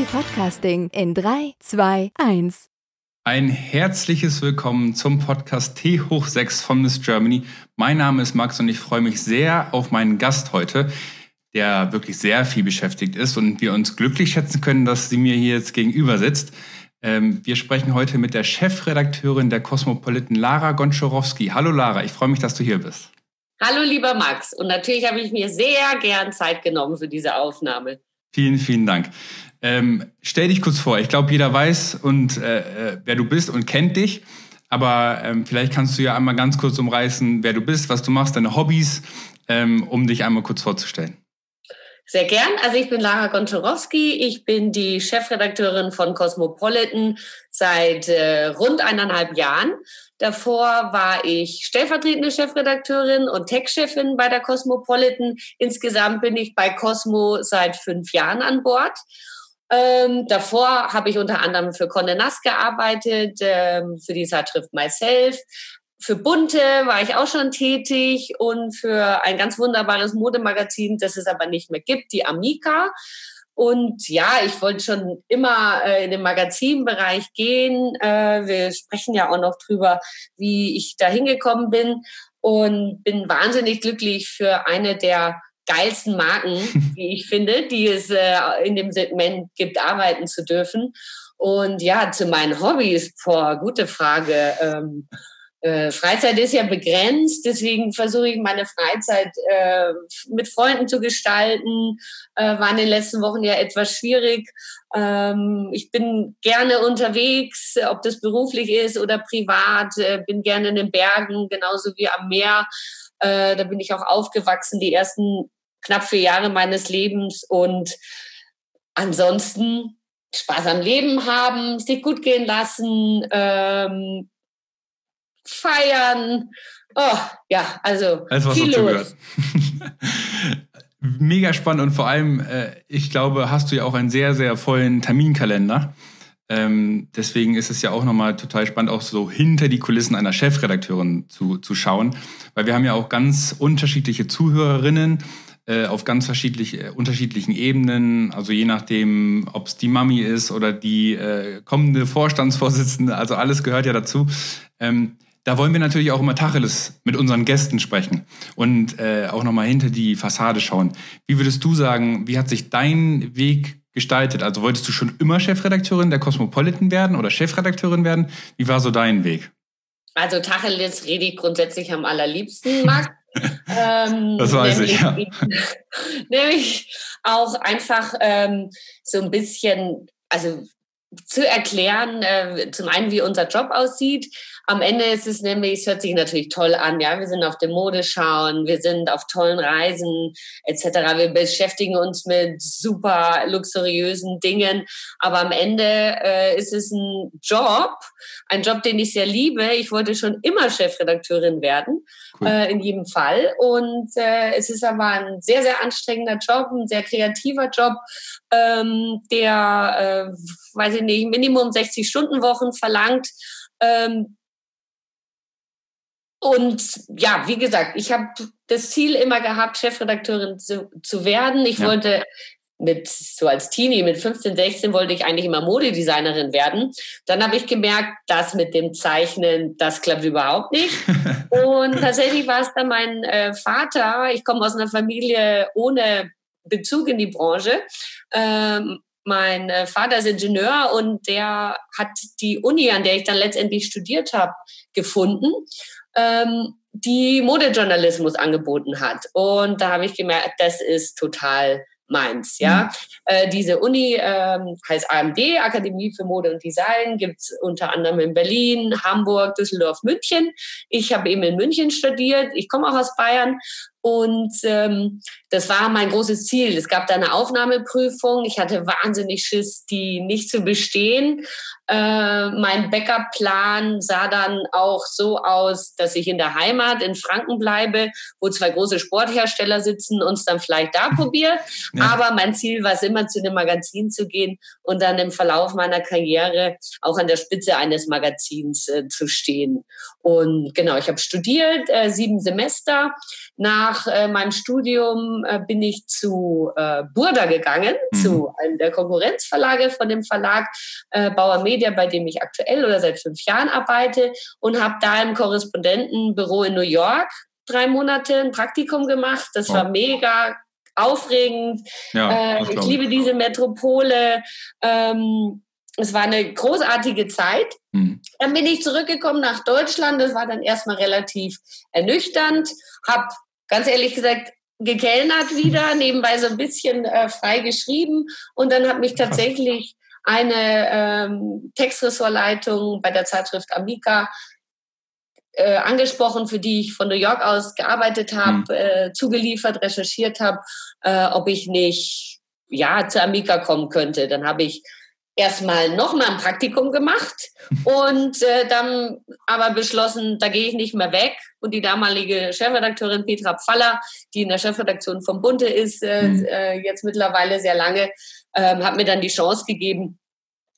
Podcasting in 3, 2, 1. Ein herzliches Willkommen zum Podcast T hoch 6 von Miss Germany. Mein Name ist Max und ich freue mich sehr auf meinen Gast heute, der wirklich sehr viel beschäftigt ist und wir uns glücklich schätzen können, dass sie mir hier jetzt gegenüber sitzt. Ähm, wir sprechen heute mit der Chefredakteurin der Cosmopolitan, Lara Gonczarowski. Hallo Lara, ich freue mich, dass du hier bist. Hallo lieber Max und natürlich habe ich mir sehr gern Zeit genommen für diese Aufnahme. Vielen, vielen Dank. Ähm, stell dich kurz vor. Ich glaube, jeder weiß und äh, äh, wer du bist und kennt dich. Aber ähm, vielleicht kannst du ja einmal ganz kurz umreißen, wer du bist, was du machst, deine Hobbys, ähm, um dich einmal kurz vorzustellen. Sehr gern. Also ich bin Lara Gonczarowski. Ich bin die Chefredakteurin von Cosmopolitan seit äh, rund eineinhalb Jahren. Davor war ich stellvertretende Chefredakteurin und Tech-Chefin bei der Cosmopolitan. Insgesamt bin ich bei Cosmo seit fünf Jahren an Bord. Ähm, davor habe ich unter anderem für Conde Nast gearbeitet, ähm, für die Zeitschrift Myself. Für Bunte war ich auch schon tätig und für ein ganz wunderbares Modemagazin, das es aber nicht mehr gibt, die Amica. Und ja, ich wollte schon immer äh, in den Magazinbereich gehen. Äh, wir sprechen ja auch noch drüber, wie ich da hingekommen bin und bin wahnsinnig glücklich für eine der geilsten Marken, wie ich finde, die es äh, in dem Segment gibt, arbeiten zu dürfen. Und ja, zu meinen Hobbys, boah, gute Frage. Ähm, äh, Freizeit ist ja begrenzt, deswegen versuche ich meine Freizeit äh, mit Freunden zu gestalten. Äh, war in den letzten Wochen ja etwas schwierig. Ähm, ich bin gerne unterwegs, ob das beruflich ist oder privat. Äh, bin gerne in den Bergen, genauso wie am Meer. Äh, da bin ich auch aufgewachsen, die ersten knapp vier Jahre meines Lebens. Und ansonsten Spaß am Leben haben, sich gut gehen lassen, ähm, feiern. Oh, ja, also Alles, was viel los. Mega spannend und vor allem, äh, ich glaube, hast du ja auch einen sehr, sehr vollen Terminkalender. Ähm, deswegen ist es ja auch nochmal total spannend, auch so hinter die Kulissen einer Chefredakteurin zu, zu schauen, weil wir haben ja auch ganz unterschiedliche Zuhörerinnen äh, auf ganz verschiedlich, äh, unterschiedlichen Ebenen, also je nachdem, ob es die Mami ist oder die äh, kommende Vorstandsvorsitzende, also alles gehört ja dazu. Ähm, da wollen wir natürlich auch immer Tacheles mit unseren Gästen sprechen und äh, auch nochmal hinter die Fassade schauen. Wie würdest du sagen, wie hat sich dein Weg gestaltet? Also wolltest du schon immer Chefredakteurin der Cosmopolitan werden oder Chefredakteurin werden? Wie war so dein Weg? Also Tacheles rede ich grundsätzlich am allerliebsten, Max. ähm, das weiß nämlich, ich, ja. nämlich auch einfach ähm, so ein bisschen, also zu erklären, äh, zum einen, wie unser Job aussieht, am Ende ist es nämlich, es hört sich natürlich toll an, ja, wir sind auf dem Modeschauen, wir sind auf tollen Reisen etc. Wir beschäftigen uns mit super luxuriösen Dingen, aber am Ende äh, ist es ein Job, ein Job, den ich sehr liebe. Ich wollte schon immer Chefredakteurin werden, cool. äh, in jedem Fall. Und äh, es ist aber ein sehr, sehr anstrengender Job, ein sehr kreativer Job, ähm, der, äh, weiß ich nicht, Minimum 60 Stunden Wochen verlangt. Ähm, und ja, wie gesagt, ich habe das Ziel immer gehabt, Chefredakteurin zu, zu werden. Ich ja. wollte mit so als Teenie mit 15, 16 wollte ich eigentlich immer Modedesignerin werden. Dann habe ich gemerkt, das mit dem Zeichnen, das klappt überhaupt nicht. Und tatsächlich war es dann mein äh, Vater. Ich komme aus einer Familie ohne Bezug in die Branche. Ähm, mein äh, Vater ist Ingenieur und der hat die Uni, an der ich dann letztendlich studiert habe, gefunden ähm, die Modejournalismus angeboten hat. Und da habe ich gemerkt, das ist total meins. Ja, mhm. äh, diese Uni ähm, heißt AMD, Akademie für Mode und Design, gibt's unter anderem in Berlin, Hamburg, Düsseldorf, München. Ich habe eben in München studiert. Ich komme auch aus Bayern Und ähm, das war mein großes Ziel. Es gab da eine Aufnahmeprüfung. Ich hatte wahnsinnig Schiss, die nicht zu bestehen. Äh, mein Backup-Plan sah dann auch so aus, dass ich in der Heimat in Franken bleibe, wo zwei große Sporthersteller sitzen und es dann vielleicht da probiere. Ja. Aber mein Ziel war es immer, zu einem Magazin zu gehen und dann im Verlauf meiner Karriere auch an der Spitze eines Magazins äh, zu stehen. Und genau, ich habe studiert, äh, sieben Semester. Nach äh, meinem Studium äh, bin ich zu äh, Burda gegangen, mhm. zu einem der Konkurrenzverlage von dem Verlag äh, Bauer Media, bei dem ich aktuell oder seit fünf Jahren arbeite und habe da im Korrespondentenbüro in New York drei Monate ein Praktikum gemacht. Das oh. war mega aufregend. Ja, äh, ich liebe diese Metropole. Ähm, es war eine großartige Zeit. Mhm. Dann bin ich zurückgekommen nach Deutschland. Das war dann erstmal relativ ernüchternd. Hab ganz ehrlich gesagt gekellnert wieder, nebenbei so ein bisschen äh, frei geschrieben. Und dann hat mich tatsächlich eine ähm, Textressortleitung bei der Zeitschrift Amica äh, angesprochen, für die ich von New York aus gearbeitet habe, mhm. äh, zugeliefert, recherchiert habe, äh, ob ich nicht ja zu Amica kommen könnte. Dann habe ich erstmal nochmal ein Praktikum gemacht und äh, dann aber beschlossen, da gehe ich nicht mehr weg. Und die damalige Chefredakteurin Petra Pfaller, die in der Chefredaktion vom Bunte ist, äh, mhm. äh, jetzt mittlerweile sehr lange, äh, hat mir dann die Chance gegeben,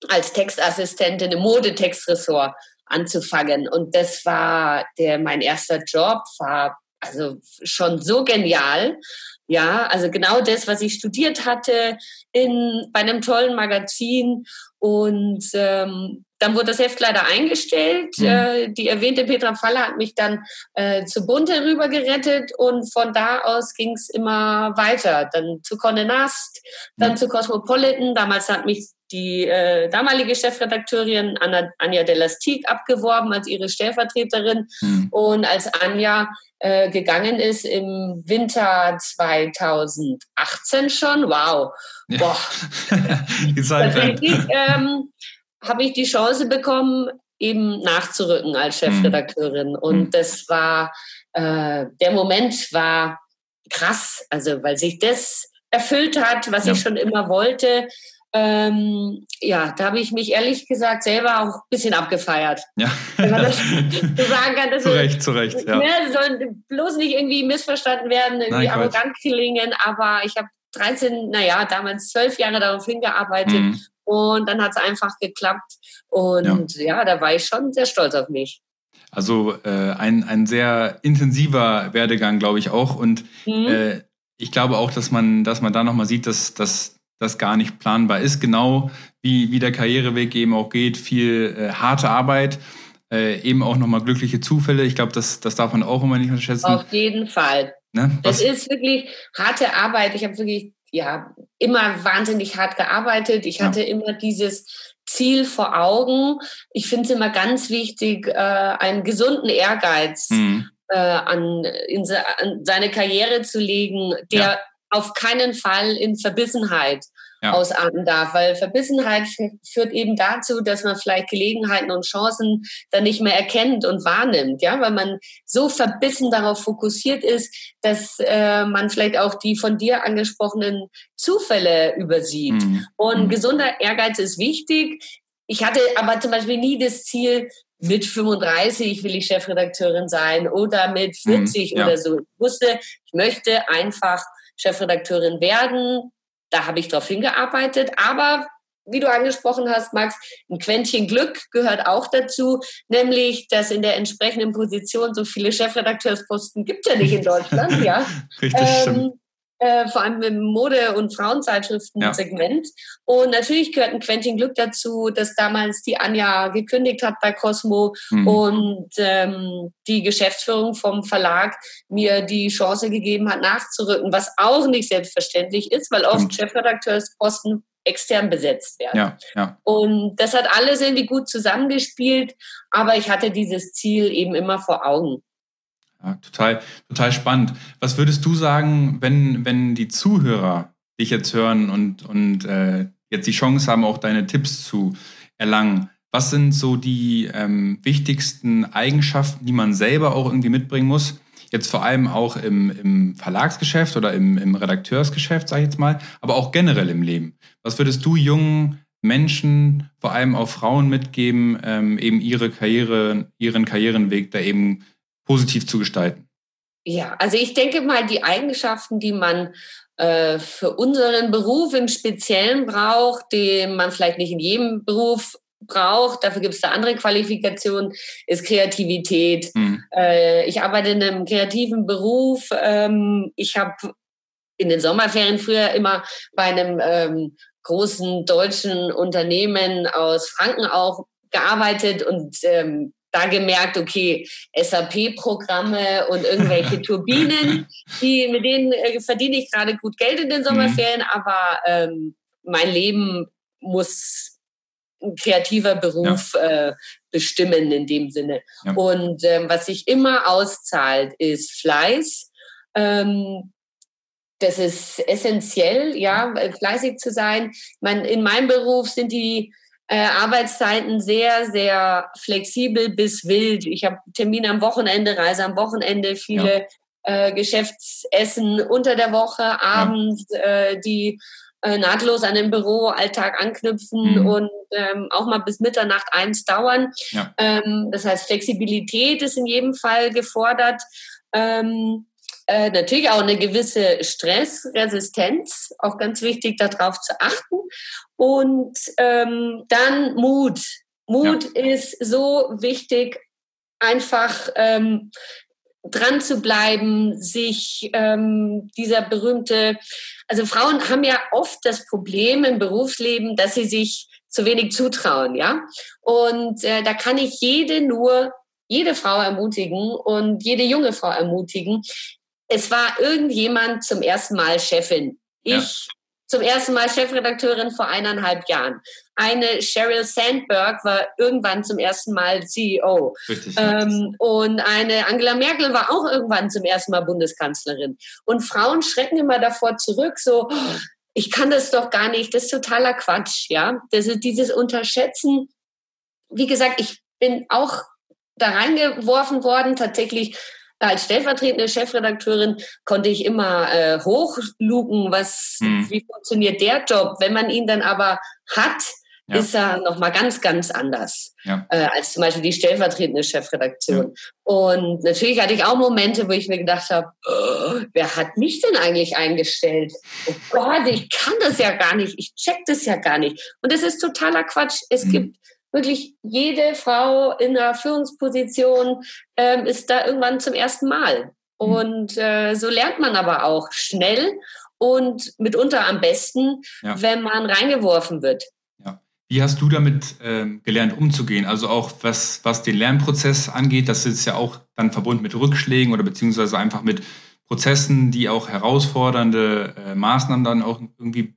als Textassistentin im Modetextressort anzufangen. Und das war der mein erster Job, war also schon so genial. Ja, also genau das, was ich studiert hatte in, bei einem tollen Magazin. Und ähm, dann wurde das Heft leider eingestellt. Mhm. Äh, die erwähnte Petra Faller hat mich dann äh, zu Bunte rüber gerettet und von da aus ging es immer weiter. Dann zu Conde Nast, dann mhm. zu Cosmopolitan. Damals hat mich die äh, damalige Chefredakteurin Anna, Anja Delastik abgeworben als ihre Stellvertreterin. Mhm. Und als Anja äh, gegangen ist im Winter 2018 schon, wow, ja. boah. Tatsächlich ähm, habe ich die Chance bekommen, eben nachzurücken als hm. Chefredakteurin. Mhm. Und das war, äh, der Moment war krass, also weil sich das erfüllt hat, was ja. ich schon immer wollte. Ähm, ja, da habe ich mich ehrlich gesagt selber auch ein bisschen abgefeiert. Ja. Wenn man das so sagen kann. zu Recht, zu Recht. Ja. Ne, soll bloß nicht irgendwie missverstanden werden, irgendwie Nein, arrogant klingen, aber ich habe 13, naja, damals zwölf Jahre darauf hingearbeitet mhm. Und dann hat es einfach geklappt. Und ja. ja. da war ich schon sehr stolz auf mich. Also äh, ein, ein sehr intensiver Werdegang, glaube ich auch. Und mhm. äh, ich glaube auch, dass man, dass man da nochmal sieht, dass, dass das gar nicht planbar ist. Genau wie, wie der Karriereweg eben auch geht, viel äh, harte Arbeit, äh, eben auch nochmal glückliche Zufälle. Ich glaube, das, das darf man auch immer nicht unterschätzen. Auf jeden Fall. Ne? Das ist wirklich harte Arbeit. Ich habe wirklich ja immer wahnsinnig hart gearbeitet. Ich hatte ja. immer dieses Ziel vor Augen. Ich finde es immer ganz wichtig, äh, einen gesunden Ehrgeiz mhm. äh, an, in, an seine Karriere zu legen, der ja auf keinen Fall in Verbissenheit ja. ausarten darf, weil Verbissenheit führt eben dazu, dass man vielleicht Gelegenheiten und Chancen dann nicht mehr erkennt und wahrnimmt, ja, weil man so verbissen darauf fokussiert ist, dass äh, man vielleicht auch die von dir angesprochenen Zufälle übersieht. Mhm. Und mhm. gesunder Ehrgeiz ist wichtig. Ich hatte aber zum Beispiel nie das Ziel, mit 35 will ich Chefredakteurin sein oder mit 40 mhm, ja. oder so. Ich wusste, ich möchte einfach Chefredakteurin werden. Da habe ich darauf hingearbeitet. Aber wie du angesprochen hast, Max, ein Quäntchen Glück gehört auch dazu, nämlich, dass in der entsprechenden Position so viele Chefredakteursposten gibt ja nicht in Deutschland, ja. Richtig, ähm, äh, vor allem im Mode- und Frauenzeitschriften-Segment. Ja. Und natürlich gehört ein Quentin Glück dazu, dass damals die Anja gekündigt hat bei Cosmo mhm. und ähm, die Geschäftsführung vom Verlag mir die Chance gegeben hat, nachzurücken, was auch nicht selbstverständlich ist, weil oft mhm. Chefredakteursposten extern besetzt werden. Ja, ja. Und das hat alles irgendwie gut zusammengespielt, aber ich hatte dieses Ziel eben immer vor Augen. Ja, total, total spannend. Was würdest du sagen, wenn, wenn die Zuhörer dich jetzt hören und, und äh, jetzt die Chance haben, auch deine Tipps zu erlangen? Was sind so die ähm, wichtigsten Eigenschaften, die man selber auch irgendwie mitbringen muss? jetzt vor allem auch im, im Verlagsgeschäft oder im, im Redakteursgeschäft, sage ich jetzt mal, aber auch generell im Leben. Was würdest du jungen Menschen, vor allem auch Frauen mitgeben, ähm, eben ihre Karriere, ihren Karrierenweg da eben positiv zu gestalten? Ja, also ich denke mal, die Eigenschaften, die man äh, für unseren Beruf im Speziellen braucht, den man vielleicht nicht in jedem Beruf braucht, dafür gibt es da andere Qualifikationen, ist Kreativität. Mhm. Äh, ich arbeite in einem kreativen Beruf. Ähm, ich habe in den Sommerferien früher immer bei einem ähm, großen deutschen Unternehmen aus Franken auch gearbeitet und ähm, da gemerkt, okay, SAP-Programme und irgendwelche Turbinen, die, mit denen äh, verdiene ich gerade gut Geld in den mhm. Sommerferien, mhm. aber ähm, mein Leben muss ein kreativer Beruf ja. äh, bestimmen in dem Sinne. Ja. Und ähm, was sich immer auszahlt, ist Fleiß. Ähm, das ist essentiell, ja, fleißig zu sein. Man, in meinem Beruf sind die äh, Arbeitszeiten sehr, sehr flexibel bis wild. Ich habe Termine am Wochenende, Reise am Wochenende, viele ja. äh, Geschäftsessen unter der Woche, abends, ja. äh, die äh, nahtlos an den Büroalltag anknüpfen mhm. und ähm, auch mal bis Mitternacht eins dauern. Ja. Ähm, das heißt, Flexibilität ist in jedem Fall gefordert. Ähm, äh, natürlich auch eine gewisse Stressresistenz, auch ganz wichtig, darauf zu achten. Und ähm, dann Mut. Mut ja. ist so wichtig, einfach ähm, dran zu bleiben, sich ähm, dieser berühmte, also Frauen haben ja oft das Problem im Berufsleben, dass sie sich zu wenig zutrauen, ja. Und äh, da kann ich jede nur, jede Frau ermutigen und jede junge Frau ermutigen. Es war irgendjemand zum ersten Mal Chefin. Ich ja zum ersten Mal Chefredakteurin vor eineinhalb Jahren. Eine Sheryl Sandberg war irgendwann zum ersten Mal CEO. Richtig, ähm, und eine Angela Merkel war auch irgendwann zum ersten Mal Bundeskanzlerin. Und Frauen schrecken immer davor zurück, so, ich kann das doch gar nicht, das ist totaler Quatsch, ja. Das ist dieses Unterschätzen. Wie gesagt, ich bin auch da reingeworfen worden, tatsächlich als stellvertretende Chefredakteurin konnte ich immer äh, hochlugen, was, hm. wie funktioniert der Job. Wenn man ihn dann aber hat, ja. ist er nochmal ganz, ganz anders ja. äh, als zum Beispiel die stellvertretende Chefredaktion. Ja. Und natürlich hatte ich auch Momente, wo ich mir gedacht habe, oh, wer hat mich denn eigentlich eingestellt? Oh Gott, ich kann das ja gar nicht, ich check das ja gar nicht. Und das ist totaler Quatsch. Es mhm. gibt wirklich jede Frau in einer Führungsposition ähm, ist da irgendwann zum ersten Mal. Mhm. Und äh, so lernt man aber auch schnell und mitunter am besten, ja. wenn man reingeworfen wird. Ja. Wie hast du damit ähm, gelernt, umzugehen? Also auch was, was den Lernprozess angeht, das ist ja auch dann verbunden mit Rückschlägen oder beziehungsweise einfach mit Prozessen, die auch herausfordernde äh, Maßnahmen dann auch irgendwie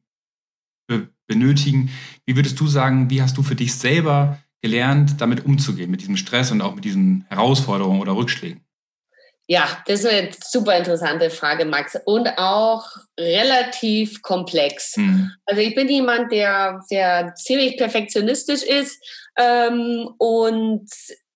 benötigen. Wie würdest du sagen, wie hast du für dich selber gelernt, damit umzugehen, mit diesem Stress und auch mit diesen Herausforderungen oder Rückschlägen? Ja, das ist eine super interessante Frage, Max. Und auch relativ komplex. Mhm. Also ich bin jemand, der, der ziemlich perfektionistisch ist. Ähm, und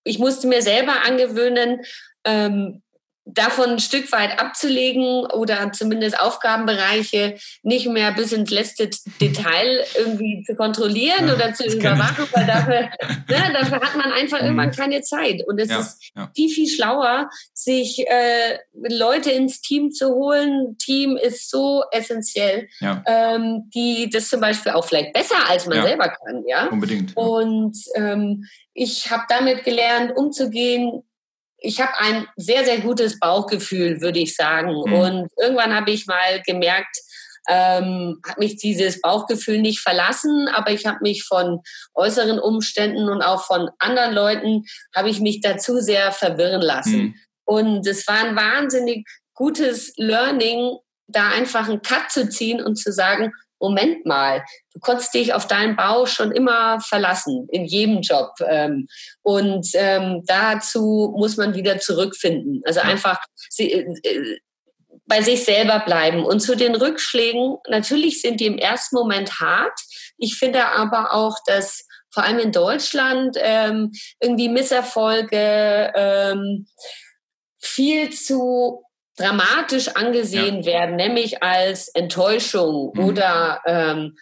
ich musste mir selber angewöhnen, ähm, davon ein Stück weit abzulegen oder zumindest Aufgabenbereiche nicht mehr bis ins letzte Detail irgendwie zu kontrollieren ja, oder zu überwachen, weil dafür, ne, dafür hat man einfach mhm. irgendwann keine Zeit. Und es ja, ist ja. viel, viel schlauer, sich äh, Leute ins Team zu holen. Team ist so essentiell, ähm, die das zum Beispiel auch vielleicht besser als man selber kann. Ja, unbedingt. Und ähm, ich habe damit gelernt, umzugehen ich habe ein sehr, sehr gutes Bauchgefühl, würde ich sagen. Mhm. Und irgendwann habe ich mal gemerkt, ähm, hat mich dieses Bauchgefühl nicht verlassen, aber ich habe mich von äußeren Umständen und auch von anderen Leuten, habe ich mich dazu sehr verwirren lassen. Mhm. Und es war ein wahnsinnig gutes Learning, da einfach einen Cut zu ziehen und zu sagen, Moment mal, du konntest dich auf deinen Bau schon immer verlassen, in jedem Job. Ähm, und ähm, dazu muss man wieder zurückfinden. Also einfach äh, bei sich selber bleiben. Und zu den Rückschlägen, natürlich sind die im ersten Moment hart. Ich finde aber auch, dass vor allem in Deutschland ähm, irgendwie Misserfolge, viel zu dramatisch angesehen ja. werden, nämlich als Enttäuschung mhm. oder ähm,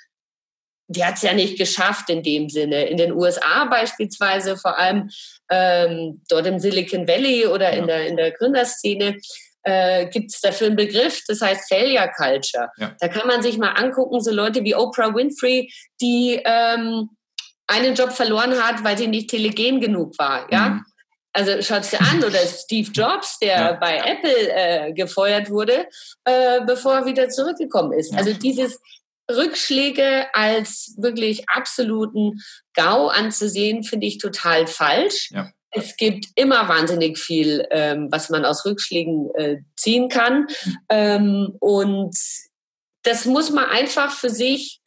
die hat es ja nicht geschafft in dem Sinne. In den USA beispielsweise, vor allem ähm, dort im Silicon Valley oder ja. in, der, in der Gründerszene, äh, gibt es dafür einen Begriff, das heißt Failure Culture. Ja. Da kann man sich mal angucken, so Leute wie Oprah Winfrey, die ähm, einen Job verloren hat, weil sie nicht telegen genug war. Ja? Mhm. Also schaut es dir an, oder Steve Jobs, der ja. bei Apple äh, gefeuert wurde, äh, bevor er wieder zurückgekommen ist. Ja. Also dieses Rückschläge als wirklich absoluten GAU anzusehen, finde ich total falsch. Ja. Es gibt immer wahnsinnig viel, ähm, was man aus Rückschlägen äh, ziehen kann. Mhm. Ähm, und das muss man einfach für sich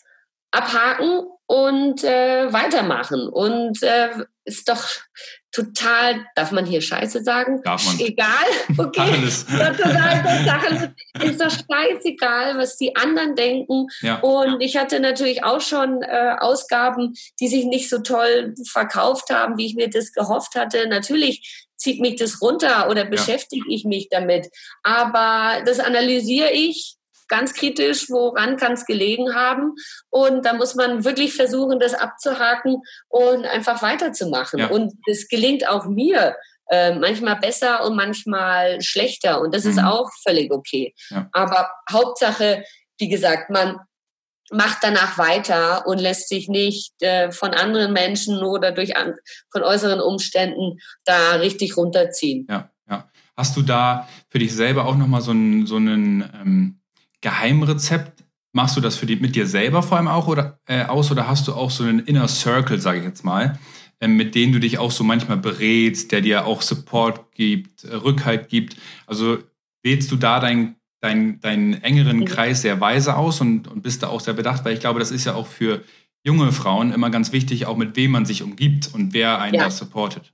abhaken und äh, weitermachen. Und äh, ist doch total, darf man hier Scheiße sagen? Darf man. Egal, okay. Alles. total, ist doch scheißegal, was die anderen denken. Ja. Und ich hatte natürlich auch schon äh, Ausgaben, die sich nicht so toll verkauft haben, wie ich mir das gehofft hatte. Natürlich zieht mich das runter oder beschäftige ja. ich mich damit. Aber das analysiere ich ganz kritisch, woran kann es gelegen haben. Und da muss man wirklich versuchen, das abzuhaken und einfach weiterzumachen. Ja. Und es gelingt auch mir äh, manchmal besser und manchmal schlechter. Und das mhm. ist auch völlig okay. Ja. Aber Hauptsache, wie gesagt, man macht danach weiter und lässt sich nicht äh, von anderen Menschen oder durch an, von äußeren Umständen da richtig runterziehen. Ja, ja. Hast du da für dich selber auch nochmal so einen, so einen ähm, Geheimrezept? Machst du das für die, mit dir selber vor allem auch oder, äh, aus oder hast du auch so einen Inner Circle, sage ich jetzt mal, äh, mit denen du dich auch so manchmal berätst, der dir auch Support gibt, äh, Rückhalt gibt? Also wählst du da deinen dein, deinen engeren mhm. Kreis sehr weise aus und, und bist da auch sehr bedacht, weil ich glaube, das ist ja auch für junge Frauen immer ganz wichtig, auch mit wem man sich umgibt und wer einen ja. da supportet.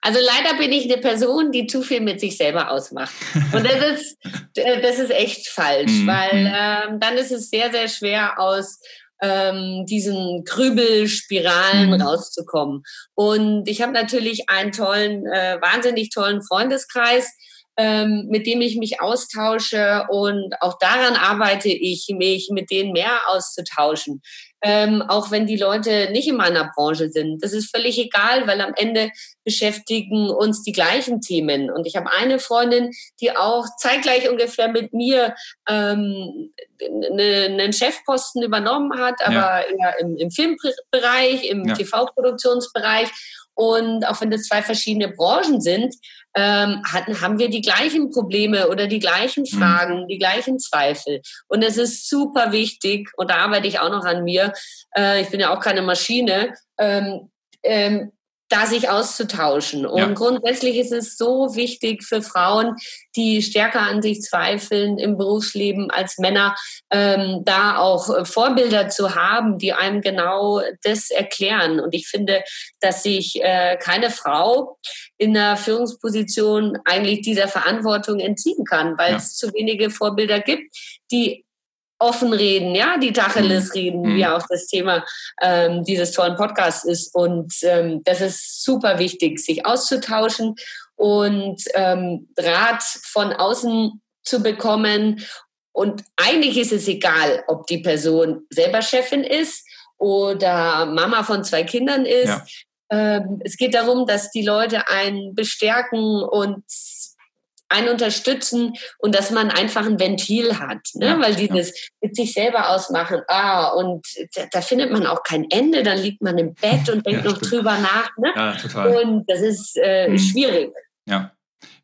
Also leider bin ich eine Person, die zu viel mit sich selber ausmacht. Und das ist, äh, das ist echt falsch, mhm. weil ähm, dann ist es sehr, sehr schwer aus ähm, diesen Grübelspiralen mhm. rauszukommen. Und ich habe natürlich einen tollen, äh, wahnsinnig tollen Freundeskreis, ähm, mit dem ich mich austausche und auch daran arbeite ich, mich mit denen mehr auszutauschen ähm, auch wenn die Leute nicht in meiner Branche sind. Das ist völlig egal, weil am Ende beschäftigen uns die gleichen Themen. Und ich habe eine Freundin, die auch zeitgleich ungefähr mit mir ähm, ne, einen Chefposten übernommen hat, aber ja. eher im, im Filmbereich, im ja. TV-Produktionsbereich. Und auch wenn das zwei verschiedene Branchen sind, ähm, hatten, haben wir die gleichen Probleme oder die gleichen mhm. Fragen, mhm. die gleichen Zweifel. Und es ist super wichtig, und da arbeite ich auch noch an mir, äh, ich bin ja auch keine Maschine, ähm, ähm, da sich auszutauschen. Und ja. grundsätzlich ist es so wichtig für Frauen, die stärker an sich zweifeln im Berufsleben als Männer, ähm, da auch äh, Vorbilder zu haben, die einem genau das erklären. Und ich finde, dass sich äh, keine Frau in einer Führungsposition eigentlich dieser Verantwortung entziehen kann, weil ja. es zu wenige Vorbilder gibt, die offen reden, ja, die Tacheles mhm. reden, mhm. wie auch das Thema ähm, dieses tollen Podcasts ist. Und ähm, das ist super wichtig, sich auszutauschen und ähm, Rat von außen zu bekommen. Und eigentlich ist es egal, ob die Person selber Chefin ist oder Mama von zwei Kindern ist. Ja. Ähm, es geht darum, dass die Leute einen bestärken und einen unterstützen und dass man einfach ein Ventil hat, ne? Ja, weil dieses ja. mit sich selber ausmachen, ah, und da, da, findet man auch kein Ende, dann liegt man im Bett und denkt ja, noch drüber nach, ne? Ja, total. Und das ist äh, mhm. schwierig. Ja.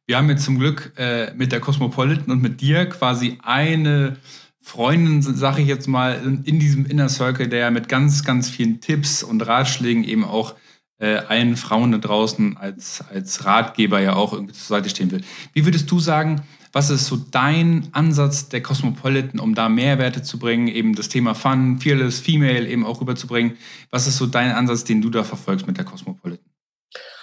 Wir haben jetzt zum Glück äh, mit der Cosmopolitan und mit dir quasi eine Freundin, sage ich jetzt mal, in diesem Inner Circle, der mit ganz, ganz vielen Tipps und Ratschlägen eben auch äh, allen Frauen da draußen als, als Ratgeber ja auch irgendwie zur Seite stehen will. Wie würdest du sagen, was ist so dein Ansatz der Cosmopolitan, um da Mehrwerte zu bringen, eben das Thema Fun, Fearless, Female eben auch rüberzubringen? Was ist so dein Ansatz, den du da verfolgst mit der Cosmopolitan?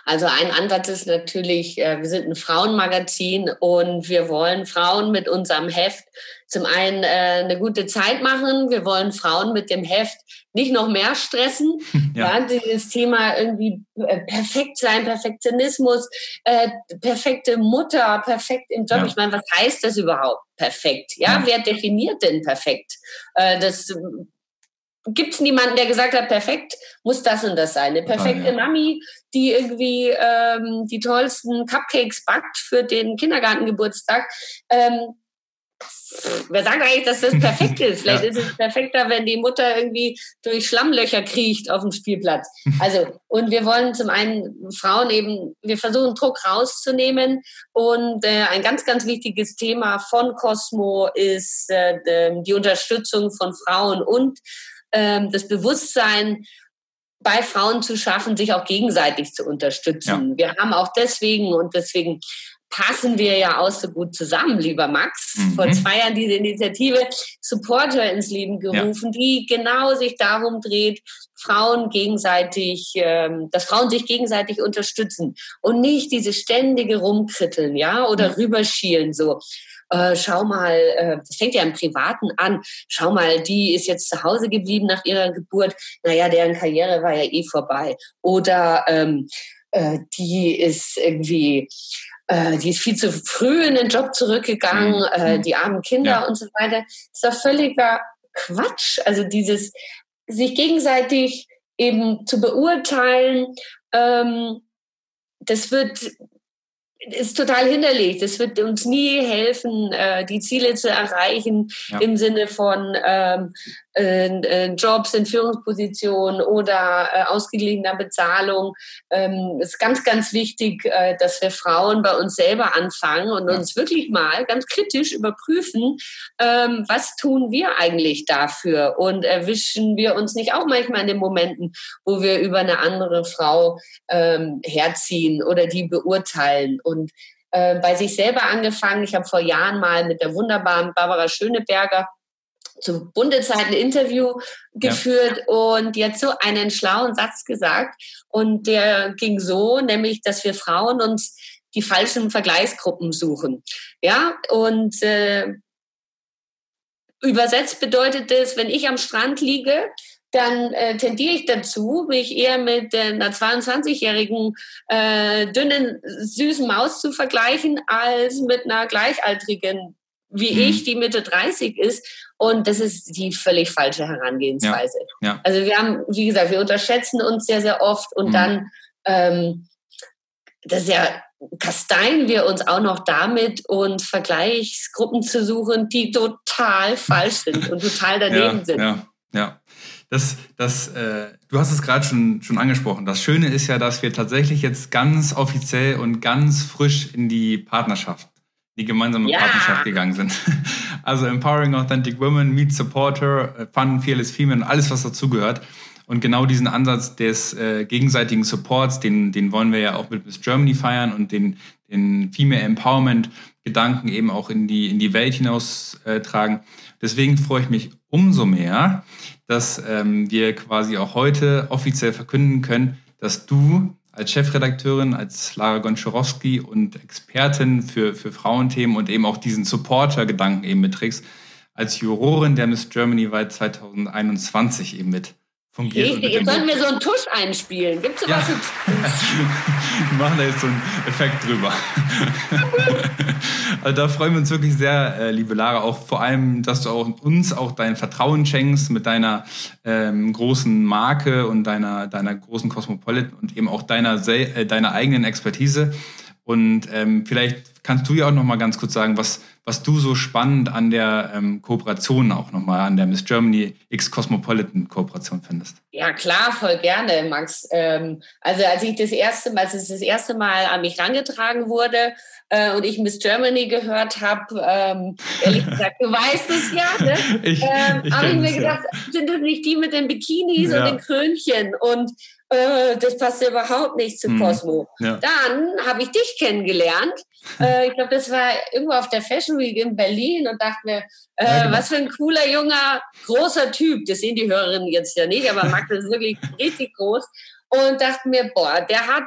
Also ein Ansatz ist natürlich, äh, wir sind ein Frauenmagazin und wir wollen Frauen mit unserem Heft zum einen äh, eine gute Zeit machen. Wir wollen Frauen mit dem Heft nicht noch mehr stressen. Ja. ja dieses Thema irgendwie äh, perfekt sein, Perfektionismus, äh, perfekte Mutter, perfekt im Job. Ja. Ich meine, was heißt das überhaupt? Perfekt. Ja, ja. wer definiert denn perfekt? Äh, das gibt es niemanden, der gesagt hat, perfekt muss das und das sein. Eine perfekte. Mami, die irgendwie ähm, die tollsten Cupcakes backt für den Kindergartengeburtstag. Ähm, wer sagt eigentlich, dass das perfekt ist? Vielleicht ja. ist es perfekter, wenn die Mutter irgendwie durch Schlammlöcher kriecht auf dem Spielplatz. Also, und wir wollen zum einen Frauen eben, wir versuchen Druck rauszunehmen und äh, ein ganz, ganz wichtiges Thema von Cosmo ist äh, die Unterstützung von Frauen und ähm, das Bewusstsein bei Frauen zu schaffen, sich auch gegenseitig zu unterstützen. Ja. Wir haben auch deswegen und deswegen passen wir ja auch so gut zusammen, lieber Max. Mhm. Vor zwei Jahren diese Initiative Supporter ins Leben gerufen, ja. die genau sich darum dreht, Frauen gegenseitig, ähm, dass Frauen sich gegenseitig unterstützen und nicht diese ständige Rumkritteln, ja, oder mhm. rüberschielen so äh, schau mal, äh, das fängt ja im Privaten an, schau mal, die ist jetzt zu Hause geblieben nach ihrer Geburt, naja, deren Karriere war ja eh vorbei. Oder ähm, äh, die ist irgendwie die ist viel zu früh in den Job zurückgegangen, mhm. äh, mhm. die armen Kinder ja. und so weiter. Das ist doch völliger Quatsch. Also dieses sich gegenseitig eben zu beurteilen, ähm, das wird ist total hinderlich. Das wird uns nie helfen, äh, die Ziele zu erreichen ja. im Sinne von ähm, äh, Jobs in Führungspositionen oder äh, ausgeglichener Bezahlung. Ähm, es ist ganz, ganz wichtig, äh, dass wir Frauen bei uns selber anfangen und ja. uns wirklich mal ganz kritisch überprüfen, ähm, was tun wir eigentlich dafür und erwischen wir uns nicht auch manchmal in den Momenten, wo wir über eine andere Frau ähm, herziehen oder die beurteilen und äh, bei sich selber angefangen. Ich habe vor Jahren mal mit der wunderbaren Barbara Schöneberger zu Bundezeit ein Interview geführt ja. und die hat so einen schlauen Satz gesagt und der ging so, nämlich, dass wir Frauen uns die falschen Vergleichsgruppen suchen. Ja, und äh, übersetzt bedeutet es, wenn ich am Strand liege, dann äh, tendiere ich dazu, mich eher mit äh, einer 22-jährigen äh, dünnen, süßen Maus zu vergleichen, als mit einer gleichaltrigen wie mhm. ich, die Mitte 30 ist. Und das ist die völlig falsche Herangehensweise. Ja. Ja. Also wir haben, wie gesagt, wir unterschätzen uns sehr, sehr oft und mhm. dann, ähm, das ist ja, kasteien wir uns auch noch damit, uns Vergleichsgruppen zu suchen, die total falsch sind und total daneben ja, sind. Ja, ja. Das, das, äh, du hast es gerade schon, schon angesprochen. Das Schöne ist ja, dass wir tatsächlich jetzt ganz offiziell und ganz frisch in die Partnerschaft die gemeinsame ja. Partnerschaft gegangen sind. Also Empowering Authentic Women, Meet Supporter, Fun, Fearless Female und alles, was dazugehört. Und genau diesen Ansatz des äh, gegenseitigen Supports, den, den wollen wir ja auch mit Miss Germany feiern und den, den Female Empowerment Gedanken eben auch in die, in die Welt hinaus äh, tragen. Deswegen freue ich mich umso mehr, dass ähm, wir quasi auch heute offiziell verkünden können, dass du als Chefredakteurin, als Lara Gonczarowski und Expertin für, für Frauenthemen und eben auch diesen Supporter-Gedanken eben mitträgst, als Jurorin der Miss Germany Wahl 2021 eben mit fungiert. Richtig, jetzt sollten wir so einen Tusch einspielen. Gibt es ja. was? wir machen da jetzt so einen Effekt drüber. also da freuen wir uns wirklich sehr, äh, liebe Lara, auch vor allem, dass du auch uns auch dein Vertrauen schenkst mit deiner ähm, großen Marke und deiner, deiner großen Cosmopolitan und eben auch deiner, äh, deiner eigenen Expertise. Und ähm, vielleicht kannst du ja auch noch mal ganz kurz sagen, was, was du so spannend an der ähm, Kooperation auch noch mal an der Miss Germany X Cosmopolitan Kooperation findest. Ja klar, voll gerne, Max. Ähm, also als ich das erste Mal, als es das erste Mal an mich herangetragen wurde äh, und ich Miss Germany gehört habe, ähm, ehrlich gesagt, du weißt es ja, ne? ich, ähm, habe ich mir gedacht, ja. sind das nicht die mit den Bikinis ja. und den Krönchen und äh, das passt überhaupt nicht zu mhm. Cosmo. Ja. Dann habe ich dich kennengelernt. Äh, ich glaube, das war irgendwo auf der Fashion Week in Berlin und dachte mir, äh, ja, genau. was für ein cooler, junger, großer Typ. Das sehen die Hörerinnen jetzt ja nicht, aber Max ist wirklich richtig groß. Und dachte mir, boah, der hat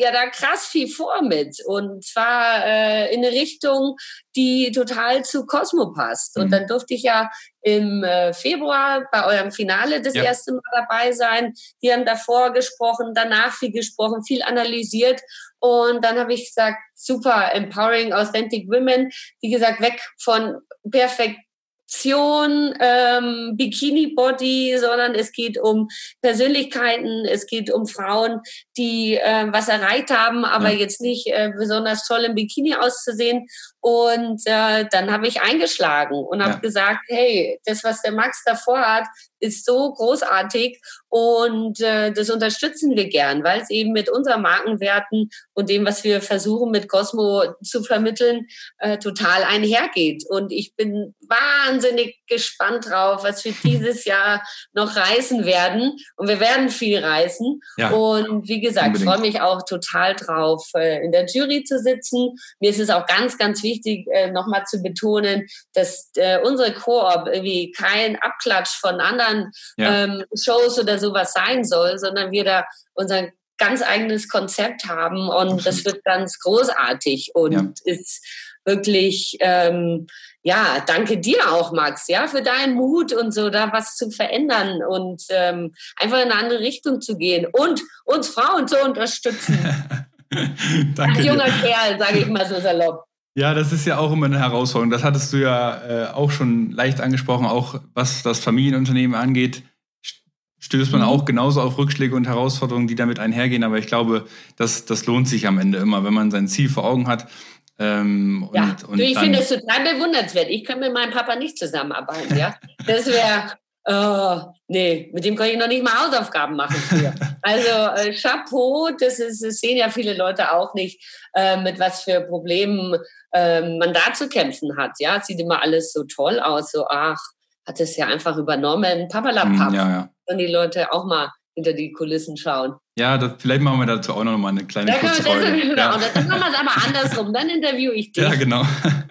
ja da krass viel vor mit. Und zwar äh, in eine Richtung, die total zu Cosmo passt. Und mhm. dann durfte ich ja im äh, Februar bei eurem Finale das ja. erste Mal dabei sein. Wir haben davor gesprochen, danach viel gesprochen, viel analysiert. Und dann habe ich gesagt, super, empowering authentic women. Wie gesagt, weg von perfekt ähm, Bikini-Body, sondern es geht um Persönlichkeiten, es geht um Frauen, die äh, was erreicht haben, aber ja. jetzt nicht äh, besonders toll im Bikini auszusehen. Und äh, dann habe ich eingeschlagen und habe ja. gesagt, hey, das, was der Max davor hat, ist so großartig und äh, das unterstützen wir gern, weil es eben mit unseren Markenwerten und dem, was wir versuchen mit Cosmo zu vermitteln, äh, total einhergeht. Und ich bin wahnsinnig gespannt drauf, was wir dieses Jahr noch reisen werden. Und wir werden viel reisen. Ja, und wie gesagt, ich freue mich auch total drauf, äh, in der Jury zu sitzen. Mir ist es auch ganz, ganz wichtig, äh, nochmal zu betonen, dass äh, unsere Koop irgendwie kein Abklatsch von anderen ja. ähm, Shows oder sowas sein soll, sondern wir da unser ganz eigenes Konzept haben und das wird ganz großartig und ja. ist wirklich, ähm, ja, danke dir auch, Max, ja, für deinen Mut und so, da was zu verändern und ähm, einfach in eine andere Richtung zu gehen und uns Frauen zu unterstützen. danke. Ein junger dir. Kerl, sage ich mal so salopp. Ja, das ist ja auch immer eine Herausforderung. Das hattest du ja äh, auch schon leicht angesprochen, auch was das Familienunternehmen angeht. Stößt man mhm. auch genauso auf Rückschläge und Herausforderungen, die damit einhergehen. Aber ich glaube, das, das lohnt sich am Ende immer, wenn man sein Ziel vor Augen hat. Ähm, ja, und, und ich finde es total bewundernswert. Ich kann mit meinem Papa nicht zusammenarbeiten. Ja, das wäre Oh, nee, mit dem kann ich noch nicht mal Hausaufgaben machen früher. Also äh, Chapeau, das, ist, das sehen ja viele Leute auch nicht, äh, mit was für Problemen äh, man da zu kämpfen hat. Ja, es sieht immer alles so toll aus, so ach, hat es ja einfach übernommen, papalapap. Ja, ja. Und die Leute auch mal hinter die Kulissen schauen. Ja, das, vielleicht machen wir dazu auch noch mal eine kleine da kurze Folge. Genau, ja. dann machen wir es aber andersrum. Dann interviewe ich dich. Ja, genau.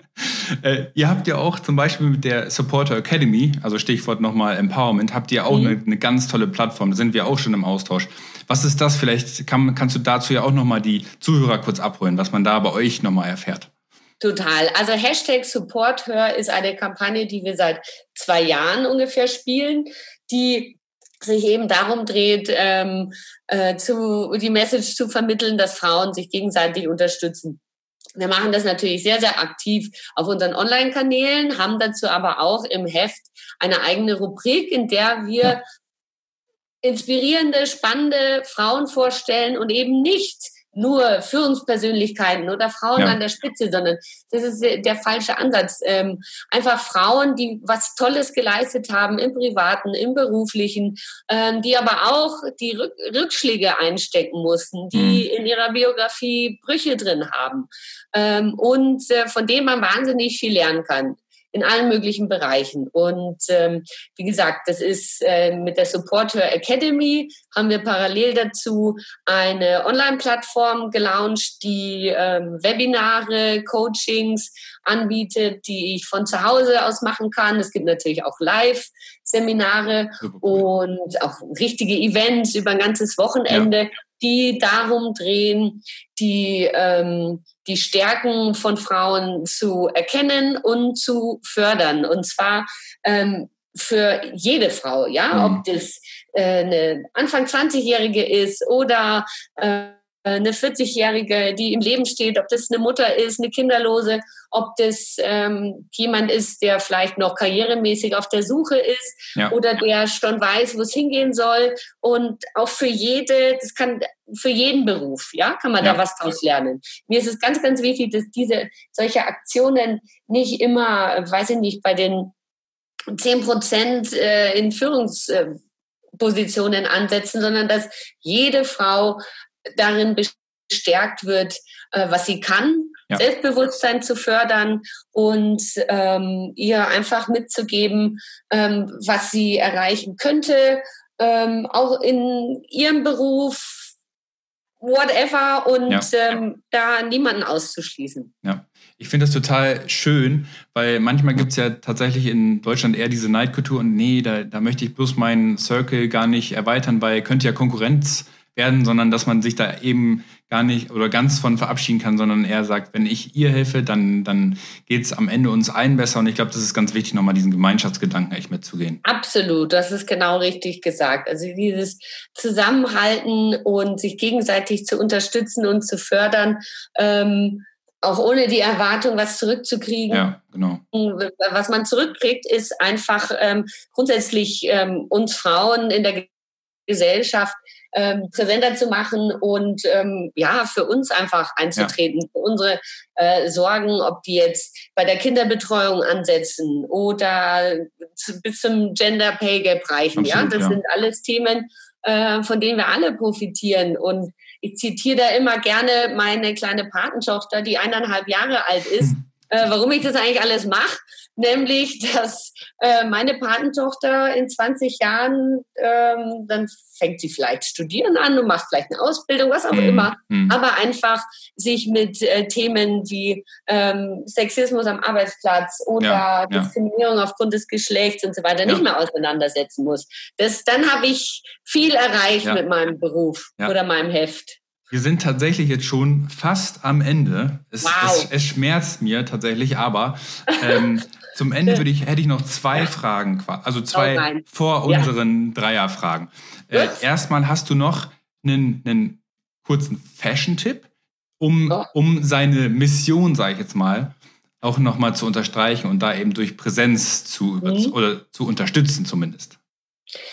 äh, ihr habt ja auch zum Beispiel mit der Supporter Academy, also Stichwort nochmal Empowerment, habt ihr auch mhm. eine, eine, ganz tolle Plattform. Da sind wir auch schon im Austausch. Was ist das? Vielleicht kann, kannst du dazu ja auch nochmal die Zuhörer kurz abholen, was man da bei euch nochmal erfährt. Total. Also Hashtag Supporthör ist eine Kampagne, die wir seit zwei Jahren ungefähr spielen, die sich eben darum dreht, ähm, äh, zu, die Message zu vermitteln, dass Frauen sich gegenseitig unterstützen. Wir machen das natürlich sehr, sehr aktiv auf unseren Online-Kanälen, haben dazu aber auch im Heft eine eigene Rubrik, in der wir inspirierende, spannende Frauen vorstellen und eben nicht nur Führungspersönlichkeiten oder Frauen ja. an der Spitze, sondern das ist der, falsche Ansatz. Ähm, einfach Frauen, die was Tolles geleistet haben im privaten, im beruflichen, ähm, die aber auch die Rück Rückschläge einstecken mussten, die mhm. in ihrer Biografie Brüche drin haben ähm, und äh, von denen man wahnsinnig viel lernen kann in allen möglichen Bereichen. Und ähm, wie gesagt, das ist äh, mit der Supporter Academy haben wir parallel dazu eine Online-Plattform gelauncht, die ähm, Webinare, Coachings anbietet, die ich von zu Hause aus machen kann. Es gibt natürlich auch Live-Seminare und auch richtige Events über ein ganzes Wochenende. Ja die darum drehen, die, ähm, die Stärken von Frauen zu erkennen und zu fördern. Und zwar ähm, für jede Frau, ja, mhm. ob das äh, eine Anfang 20-Jährige ist oder äh, eine 40-Jährige, die im Leben steht, ob das eine Mutter ist, eine Kinderlose, ob das ähm, jemand ist, der vielleicht noch karrieremäßig auf der Suche ist ja. oder der schon weiß, wo es hingehen soll. Und auch für jede, das kann für jeden Beruf, ja, kann man ja. da was draus lernen. Mir ist es ganz, ganz wichtig, dass diese solche Aktionen nicht immer, weiß ich nicht, bei den 10 Prozent äh, in Führungspositionen ansetzen, sondern dass jede Frau darin bestärkt wird, äh, was sie kann, ja. Selbstbewusstsein zu fördern und ähm, ihr einfach mitzugeben, ähm, was sie erreichen könnte, ähm, auch in ihrem Beruf, whatever, und ja. ähm, da niemanden auszuschließen. Ja. Ich finde das total schön, weil manchmal gibt es ja tatsächlich in Deutschland eher diese Neidkultur und nee, da, da möchte ich bloß meinen Circle gar nicht erweitern, weil könnte ja Konkurrenz werden, sondern dass man sich da eben gar nicht oder ganz von verabschieden kann, sondern eher sagt, wenn ich ihr helfe, dann, dann geht es am Ende uns allen besser. Und ich glaube, das ist ganz wichtig, nochmal diesen Gemeinschaftsgedanken echt mitzugehen. Absolut, das ist genau richtig gesagt. Also dieses Zusammenhalten und sich gegenseitig zu unterstützen und zu fördern, ähm, auch ohne die Erwartung, was zurückzukriegen. Ja, genau. Was man zurückkriegt, ist einfach ähm, grundsätzlich ähm, uns Frauen in der Gesellschaft ähm, präsenter zu machen und ähm, ja, für uns einfach einzutreten, ja. für unsere äh, Sorgen, ob die jetzt bei der Kinderbetreuung ansetzen oder zu, bis zum Gender Pay Gap reichen. Absolut, ja, das ja. sind alles Themen, äh, von denen wir alle profitieren. Und ich zitiere da immer gerne meine kleine Patentochter, die eineinhalb Jahre alt ist. Hm. Äh, warum ich das eigentlich alles mache, nämlich, dass äh, meine Patentochter in 20 Jahren, ähm, dann fängt sie vielleicht studieren an und macht vielleicht eine Ausbildung, was auch mhm. immer, mhm. aber einfach sich mit äh, Themen wie ähm, Sexismus am Arbeitsplatz oder ja, Diskriminierung ja. aufgrund des Geschlechts und so weiter ja. nicht mehr auseinandersetzen muss. Das, dann habe ich viel erreicht mit meinem Beruf oder meinem Heft. Wir sind tatsächlich jetzt schon fast am Ende. Es, wow. es, es schmerzt mir tatsächlich, aber ähm, zum Ende würde ich, hätte ich noch zwei ja. Fragen, also zwei oh vor unseren ja. Dreierfragen. Äh, erstmal hast du noch einen, einen kurzen Fashion-Tipp, um, oh. um seine Mission, sage ich jetzt mal, auch nochmal zu unterstreichen und da eben durch Präsenz zu, mhm. oder zu unterstützen zumindest.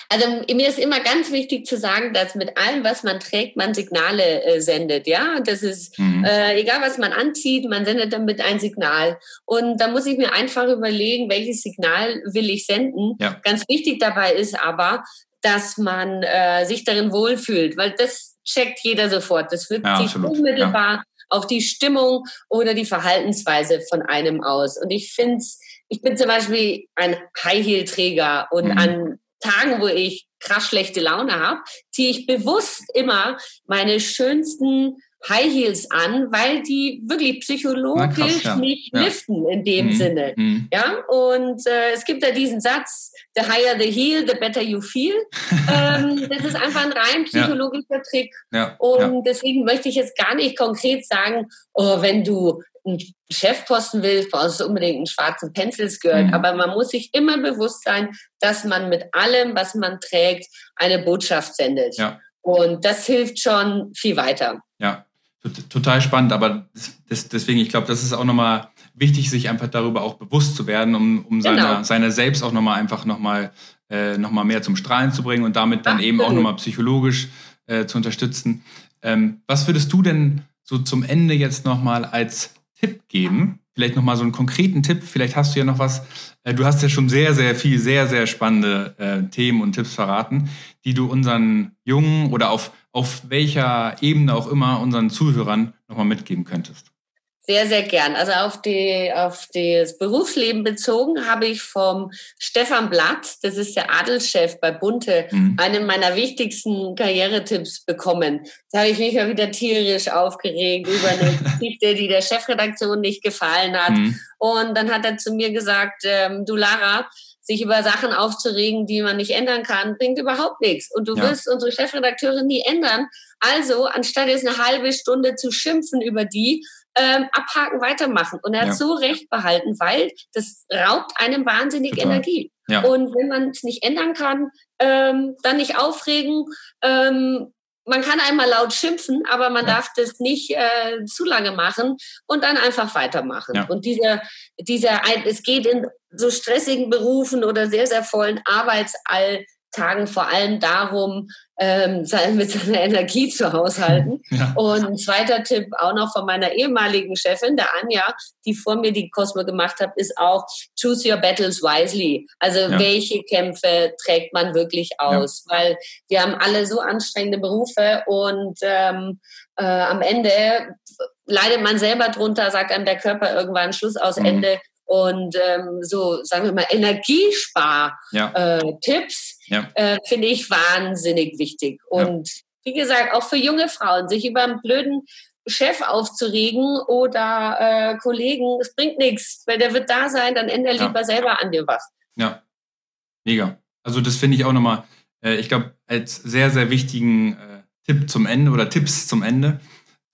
Also mir ist immer ganz wichtig zu sagen, dass mit allem, was man trägt, man Signale äh, sendet. Ja, das ist mhm. äh, egal, was man anzieht, man sendet damit ein Signal. Und da muss ich mir einfach überlegen, welches Signal will ich senden. Ja. Ganz wichtig dabei ist aber, dass man äh, sich darin wohlfühlt, weil das checkt jeder sofort. Das wirkt ja, sich absolut. unmittelbar ja. auf die Stimmung oder die Verhaltensweise von einem aus. Und ich finde ich bin zum Beispiel ein High-Heel-Träger und mhm. an Tagen, wo ich krass schlechte Laune habe, ziehe ich bewusst immer meine schönsten High Heels an, weil die wirklich psychologisch krass, ja. nicht ja. liften in dem mhm. Sinne. Mhm. Ja, und äh, es gibt ja diesen Satz, the higher the heel, the better you feel. ähm, das ist einfach ein rein psychologischer ja. Trick. Und deswegen möchte ich jetzt gar nicht konkret sagen, oh, wenn du einen Chefposten willst, brauchst du unbedingt einen schwarzen Pencilskirt. Mhm. Aber man muss sich immer bewusst sein, dass man mit allem, was man trägt, eine Botschaft sendet. Ja. Und das hilft schon viel weiter. Ja, total spannend. Aber das, deswegen, ich glaube, das ist auch nochmal wichtig, sich einfach darüber auch bewusst zu werden, um, um genau. seine, seine selbst auch nochmal einfach nochmal äh, noch mehr zum Strahlen zu bringen und damit dann Absolut. eben auch nochmal psychologisch äh, zu unterstützen. Ähm, was würdest du denn so zum Ende jetzt nochmal als Tipp geben? Vielleicht nochmal so einen konkreten Tipp. Vielleicht hast du ja noch was. Äh, du hast ja schon sehr, sehr viel, sehr, sehr spannende äh, Themen und Tipps verraten, die du unseren Jungen oder auf, auf welcher Ebene auch immer unseren Zuhörern nochmal mitgeben könntest. Sehr, sehr gern. Also auf, die, auf das Berufsleben bezogen habe ich vom Stefan Blatt, das ist der Adelschef bei Bunte, mhm. einen meiner wichtigsten Karrieretipps bekommen. Da habe ich mich mal wieder tierisch aufgeregt über eine Geschichte, die der Chefredaktion nicht gefallen hat. Mhm. Und dann hat er zu mir gesagt, ähm, du Lara, sich über Sachen aufzuregen, die man nicht ändern kann, bringt überhaupt nichts. Und du ja. wirst unsere Chefredakteurin nie ändern. Also, anstatt jetzt eine halbe Stunde zu schimpfen über die, ähm, abhaken, weitermachen. Und er hat ja. so recht behalten, weil das raubt einem wahnsinnig Total. Energie. Ja. Und wenn man es nicht ändern kann, ähm, dann nicht aufregen. Ähm, man kann einmal laut schimpfen, aber man ja. darf das nicht äh, zu lange machen und dann einfach weitermachen. Ja. Und dieser, dieser, es geht in so stressigen Berufen oder sehr, sehr vollen Arbeitsalltagen vor allem darum, ähm, mit seiner Energie zu haushalten. Ja. Und ein zweiter Tipp auch noch von meiner ehemaligen Chefin, der Anja, die vor mir die Cosmo gemacht hat, ist auch choose your battles wisely. Also ja. welche Kämpfe trägt man wirklich aus? Ja. Weil wir haben alle so anstrengende Berufe und ähm, äh, am Ende leidet man selber drunter, sagt einem der Körper irgendwann Schluss aus mhm. Und ähm, so, sagen wir mal, Energiespar-Tipps ja. äh, ja. äh, finde ich wahnsinnig wichtig. Und ja. wie gesagt, auch für junge Frauen, sich über einen blöden Chef aufzuregen oder äh, Kollegen, es bringt nichts, weil der wird da sein, dann ändert lieber selber an dir was. Ja, mega. Also das finde ich auch nochmal, äh, ich glaube, als sehr, sehr wichtigen äh, Tipp zum Ende oder Tipps zum Ende.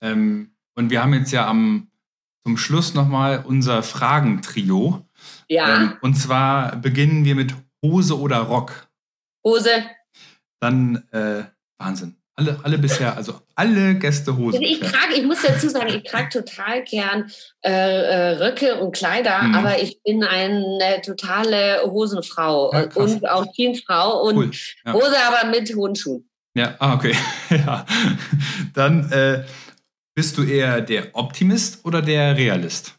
Ähm, und wir haben jetzt ja am, zum Schluss nochmal unser Fragentrio. Ja. Ähm, und zwar beginnen wir mit Hose oder Rock. Hose. Dann äh, Wahnsinn. Alle, alle bisher, also alle Gäste Hose. Also ich trage, ich muss dazu sagen, ich trage total gern äh, äh, Röcke und Kleider, mhm. aber ich bin eine totale Hosenfrau ja, und auch Jeansfrau und cool. ja. Hose aber mit hohen Schuhen. Ja, ah, okay. ja. Dann äh, bist du eher der Optimist oder der Realist?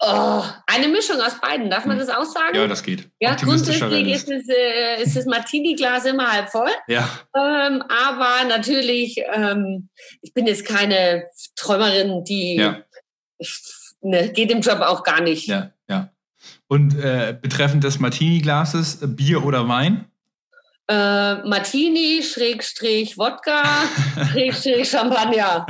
Oh, eine Mischung aus beiden. Darf man hm. das auch sagen? Ja, das geht. Ja, grundsätzlich ist das, äh, ist das Martini-Glas immer halb voll. Ja. Ähm, aber natürlich, ähm, ich bin jetzt keine Träumerin, die ja. ne, geht im Job auch gar nicht. Ja, ja. Und äh, betreffend des Martini-Glases, Bier oder Wein? Äh, Martini, Schrägstrich, Wodka, Schrägstrich, Champagner.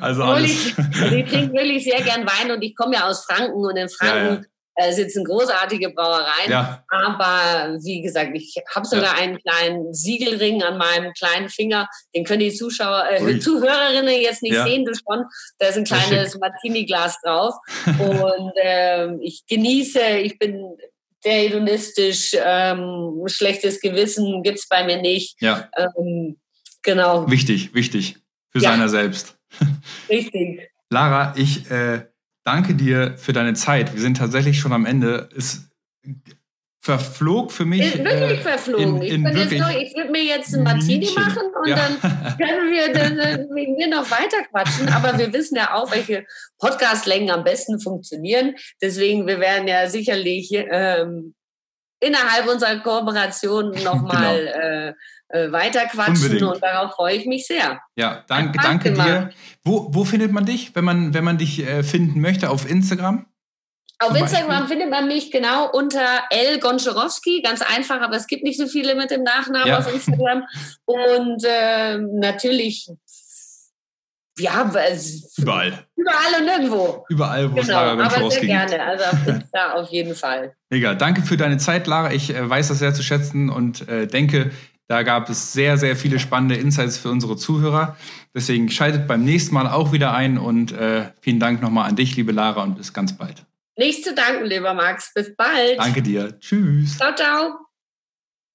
Also alles. Ich, also ich trinke wirklich sehr gern Wein und ich komme ja aus Franken und in Franken ja, ja. Äh, sitzen großartige Brauereien. Ja. Aber wie gesagt, ich habe sogar einen kleinen Siegelring an meinem kleinen Finger. Den können die Zuschauer, äh, Zuhörerinnen jetzt nicht sehen, du schon. Da ist ein kleines Martini-Glas drauf. und äh, ich genieße, ich bin sehr hedonistisch, ähm, schlechtes Gewissen gibt es bei mir nicht. Ja. Ähm, genau. Wichtig, wichtig. Für ja. seiner selbst. Richtig. Lara, ich äh, danke dir für deine Zeit. Wir sind tatsächlich schon am Ende. Es verflog für mich. Ist wirklich äh, verflogen. In, in ich, ich würde mir jetzt ein Martini Minchen. machen und ja. dann können wir, dann, wir noch weiter quatschen. Aber wir wissen ja auch, welche Podcastlängen am besten funktionieren. Deswegen, wir werden ja sicherlich ähm, innerhalb unserer Kooperation nochmal genau. äh, äh, weiter quatschen Unbedingt. und darauf freue ich mich sehr. Ja, danke, danke dir. Wo, wo findet man dich, wenn man, wenn man dich äh, finden möchte? Auf Instagram? Auf Instagram findet man mich genau unter L. Gonczarowski, ganz einfach, aber es gibt nicht so viele mit dem Nachnamen ja. auf Instagram. Und äh, natürlich, ja, überall. Überall und nirgendwo. Überall, wo genau, es Lara Gonczarowski aber sehr gerne, also auf Insta auf jeden Fall. Mega, danke für deine Zeit, Lara. Ich äh, weiß das sehr zu schätzen und äh, denke, da gab es sehr, sehr viele spannende Insights für unsere Zuhörer. Deswegen schaltet beim nächsten Mal auch wieder ein und äh, vielen Dank nochmal an dich, liebe Lara, und bis ganz bald. Nichts zu danken, lieber Max. Bis bald. Danke dir. Tschüss. Ciao, ciao.